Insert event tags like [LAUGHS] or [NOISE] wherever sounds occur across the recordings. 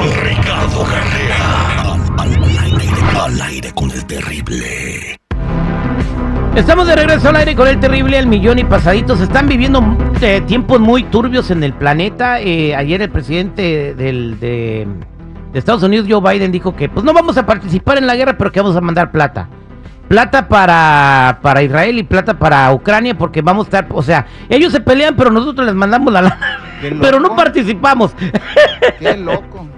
Con Ricardo Carrera. Al, aire, con el terrible. Estamos de regreso al aire con el terrible al millón y pasaditos. Están viviendo eh, tiempos muy turbios en el planeta. Eh, ayer el presidente del, de, de Estados Unidos, Joe Biden, dijo que pues no vamos a participar en la guerra, pero que vamos a mandar plata plata para, para Israel y plata para Ucrania porque vamos a estar, o sea, ellos se pelean pero nosotros les mandamos la lana, [LAUGHS] pero no participamos. Qué loco.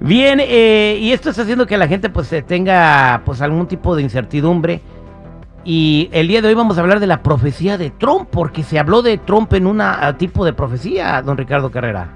Bien, eh, y esto está haciendo que la gente pues tenga pues algún tipo de incertidumbre. Y el día de hoy vamos a hablar de la profecía de Trump, porque se habló de Trump en un tipo de profecía, don Ricardo Carrera.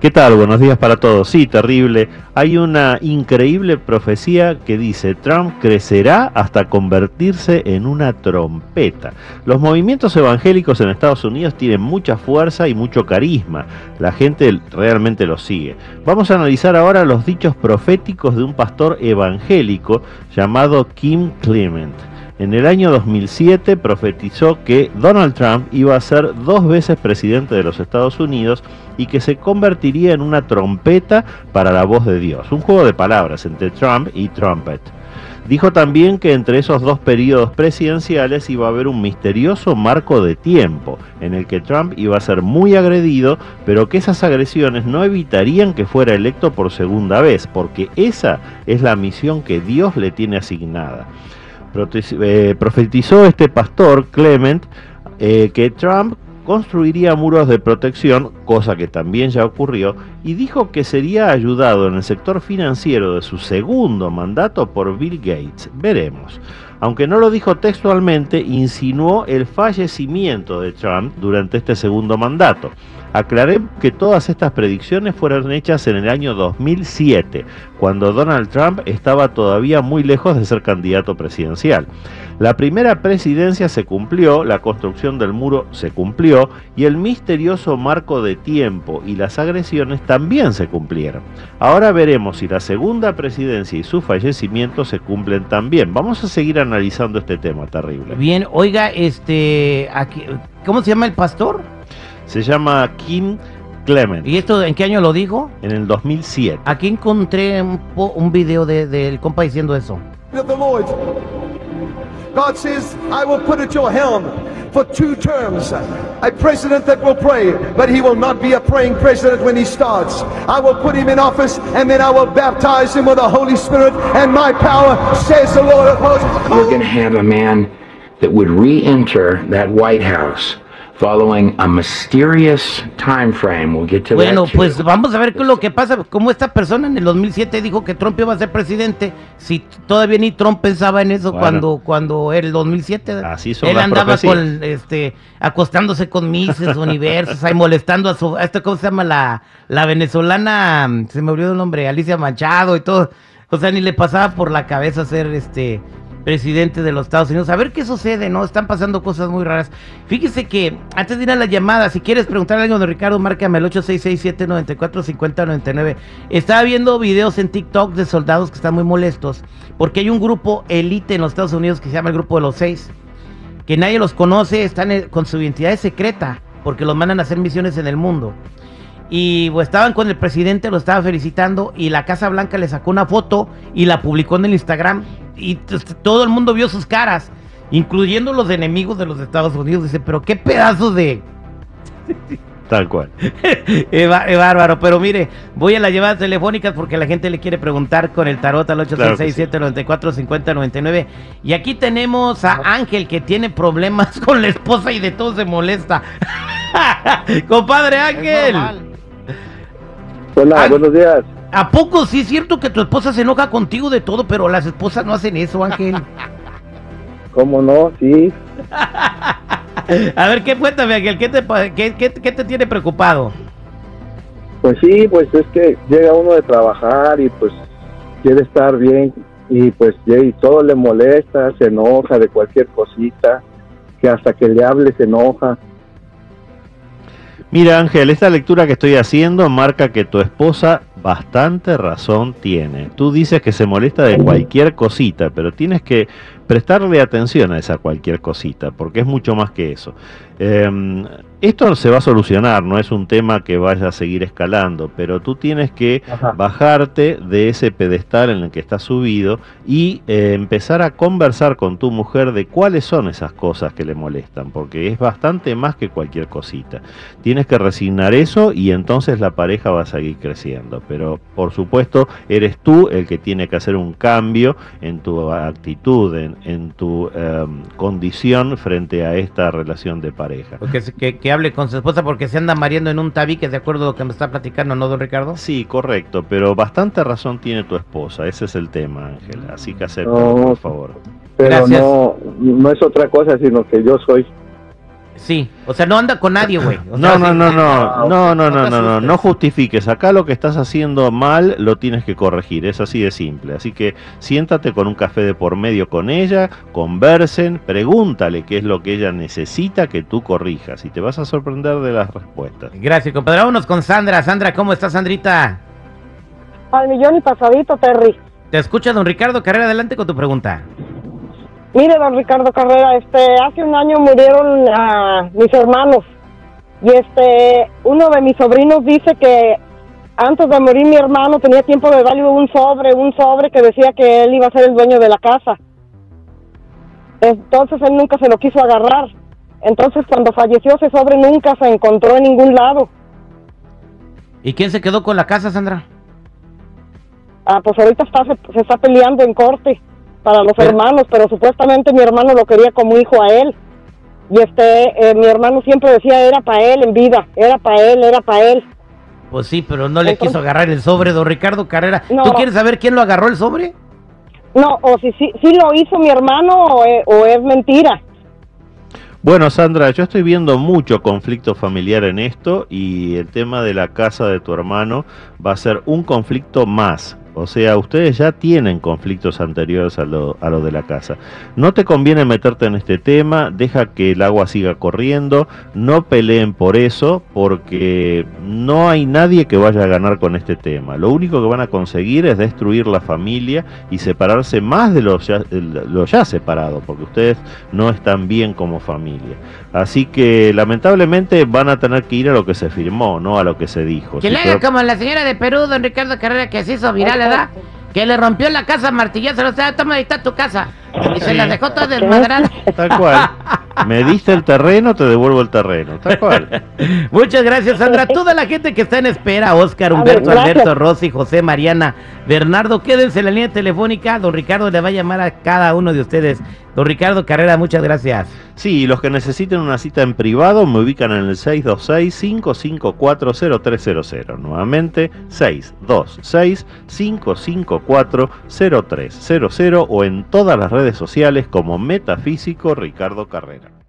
¿Qué tal? Buenos días para todos. Sí, terrible. Hay una increíble profecía que dice, Trump crecerá hasta convertirse en una trompeta. Los movimientos evangélicos en Estados Unidos tienen mucha fuerza y mucho carisma. La gente realmente los sigue. Vamos a analizar ahora los dichos proféticos de un pastor evangélico llamado Kim Clement. En el año 2007 profetizó que Donald Trump iba a ser dos veces presidente de los Estados Unidos y que se convertiría en una trompeta para la voz de Dios. Un juego de palabras entre Trump y trumpet. Dijo también que entre esos dos periodos presidenciales iba a haber un misterioso marco de tiempo en el que Trump iba a ser muy agredido, pero que esas agresiones no evitarían que fuera electo por segunda vez, porque esa es la misión que Dios le tiene asignada. Eh, profetizó este pastor, Clement, eh, que Trump construiría muros de protección, cosa que también ya ocurrió, y dijo que sería ayudado en el sector financiero de su segundo mandato por Bill Gates. Veremos. Aunque no lo dijo textualmente, insinuó el fallecimiento de Trump durante este segundo mandato. Aclaré que todas estas predicciones fueron hechas en el año 2007, cuando Donald Trump estaba todavía muy lejos de ser candidato presidencial. La primera presidencia se cumplió, la construcción del muro se cumplió y el misterioso marco de tiempo y las agresiones también se cumplieron. Ahora veremos si la segunda presidencia y su fallecimiento se cumplen también. Vamos a seguir analizando este tema terrible. Bien, oiga, este, ¿cómo se llama el pastor? Se llama Kim Clement. ¿Y esto en qué año lo dijo? En el 2007. Aquí encontré un, un video del de, compa diciendo eso. God says, I will put at your helm for two terms a president that will pray, but he will not be a praying president when he starts. I will put him in office and then I will baptize him with the Holy Spirit and my power, says the Lord of hosts. You're going to have a man that would re enter that White House following a mysterious time frame. We'll get to bueno, pues vamos a ver qué es lo que pasa. Como esta persona en el 2007 dijo que Trump iba a ser presidente, si todavía ni Trump pensaba en eso cuando cuando era el 2007. Así son Él andaba con, este, acostándose con Mises [LAUGHS] Universos, ahí molestando a su, a esta, ¿cómo se llama? La, la venezolana, se me olvidó el nombre, Alicia Machado y todo. O sea, ni le pasaba por la cabeza ser este presidente de los Estados Unidos. A ver qué sucede, ¿no? Están pasando cosas muy raras. Fíjese que antes de ir a la llamada, si quieres preguntar algo de Ricardo, márcame al 866-794-5099. Estaba viendo videos en TikTok de soldados que están muy molestos porque hay un grupo elite en los Estados Unidos que se llama el Grupo de los Seis, que nadie los conoce, están con su identidad secreta porque los mandan a hacer misiones en el mundo. Y pues, estaban con el presidente, lo estaba felicitando y la Casa Blanca le sacó una foto y la publicó en el Instagram y todo el mundo vio sus caras, incluyendo los enemigos de los Estados Unidos. Dice, pero qué pedazo de... [LAUGHS] Tal cual. es, bárbaro, pero mire, voy a las llevadas telefónicas porque la gente le quiere preguntar con el tarot al 866-794-5099. Y aquí tenemos a Ángel que tiene problemas con la esposa y de todo se molesta. [LAUGHS] Compadre Ángel. Hola, buenos días. ¿A poco sí es cierto que tu esposa se enoja contigo de todo, pero las esposas no hacen eso, Ángel? [LAUGHS] ¿Cómo no? Sí. [LAUGHS] A ver, ¿qué cuéntame, Ángel? ¿Qué te, qué, qué, te tiene preocupado? Pues sí, pues es que llega uno de trabajar y pues quiere estar bien y pues y todo le molesta, se enoja de cualquier cosita, que hasta que le hable se enoja. Mira Ángel, esta lectura que estoy haciendo marca que tu esposa bastante razón tiene. Tú dices que se molesta de cualquier cosita, pero tienes que prestarle atención a esa cualquier cosita, porque es mucho más que eso. Em, esto se va a solucionar, no es un tema que vaya a seguir escalando, pero tú tienes que Ajá. bajarte de ese pedestal en el que estás subido y eh, empezar a conversar con tu mujer de cuáles son esas cosas que le molestan, porque es bastante más que cualquier cosita. Tienes que resignar eso y entonces la pareja va a seguir creciendo, pero por supuesto eres tú el que tiene que hacer un cambio en tu actitud, en, en tu em, condición frente a esta relación de pareja. Porque se- que, que hable con su esposa porque se anda mareando en un tabique, de acuerdo a lo que me está platicando, ¿no, don Ricardo? Sí, correcto, pero bastante razón tiene tu esposa, ese es el tema, Ángela, así que acéptalo, No. por favor. Pero Gracias. no, no es otra cosa, sino que yo soy. Sí, o sea, no anda con nadie, güey. O No, sea, no, no, no, Ah, no, no, no, No no, no, no justifiques. Acá lo que estás haciendo mal lo tienes que corregir, es así de simple. Así que siéntate con un café de por medio con ella, conversen, pregúntale qué es lo que ella necesita que tú corrijas y te vas a sorprender de las respuestas. Gracias, compadre. Vámonos con Sandra. Sandra, ¿cómo estás, Sandrita? Al millón y pasadito, Terry. Te escucha don Ricardo Carrera, adelante con tu pregunta. Mire, don Ricardo Carrera, este, hace un año murieron ah, mis hermanos. Y este, uno de mis sobrinos dice que antes de morir mi hermano tenía tiempo de darle un sobre, un sobre que decía que él iba a ser el dueño de la casa. Entonces él nunca se lo quiso agarrar. Entonces cuando falleció ese sobre nunca se encontró en ningún lado. ¿Y quién se quedó con la casa, Sandra? Ah, pues ahorita está, se, se está peleando en corte para los Pero- hermanos, pero supuestamente mi hermano lo quería como hijo a él. Y este, eh, mi hermano siempre decía era para él en vida, era para él, era para él. Pues sí, pero no le Entonces- quiso agarrar el sobre, don Ricardo Carrera. No. ¿Tú quieres saber quién lo agarró el sobre? No, o si sí si, lo hizo mi hermano o, eh, o es mentira. Bueno, Sandra, yo estoy viendo mucho conflicto familiar en esto y el tema de la casa de tu hermano va a ser un conflicto más. O sea, ustedes ya tienen conflictos anteriores a lo, a lo de la casa. No te conviene meterte en este tema, deja que el agua siga corriendo, no peleen por eso, porque no hay nadie que vaya a ganar con este tema. Lo único que van a conseguir es destruir la familia y separarse más de lo ya, lo ya separado, porque ustedes no están bien como familia. Así que lamentablemente van a tener que ir a lo que se firmó, no a lo que se dijo. Que Si le haga como la señora de Perú, don Ricardo Carrera, que se hizo viral, Que le rompió la casa martillazo, o sea, toma, ahí está tu casa. Y se la dejó toda desmadrada. Tal cual. [LAUGHS] Me diste el terreno, te devuelvo el terreno. Tal cual. [LAUGHS] Muchas gracias, Sandra. Toda la gente que está en espera, Oscar, Humberto. Alberto, Rosy, José, Mariana, Bernardo, quédense en la línea telefónica. Don Ricardo le va a llamar a cada uno de ustedes. Don Ricardo Carrera, muchas gracias. Sí, los que necesiten una cita en privado me ubican en el 626-554-0300. Nuevamente, 626-554-0300 o en todas las redes sociales como Metafísico Ricardo Carrera.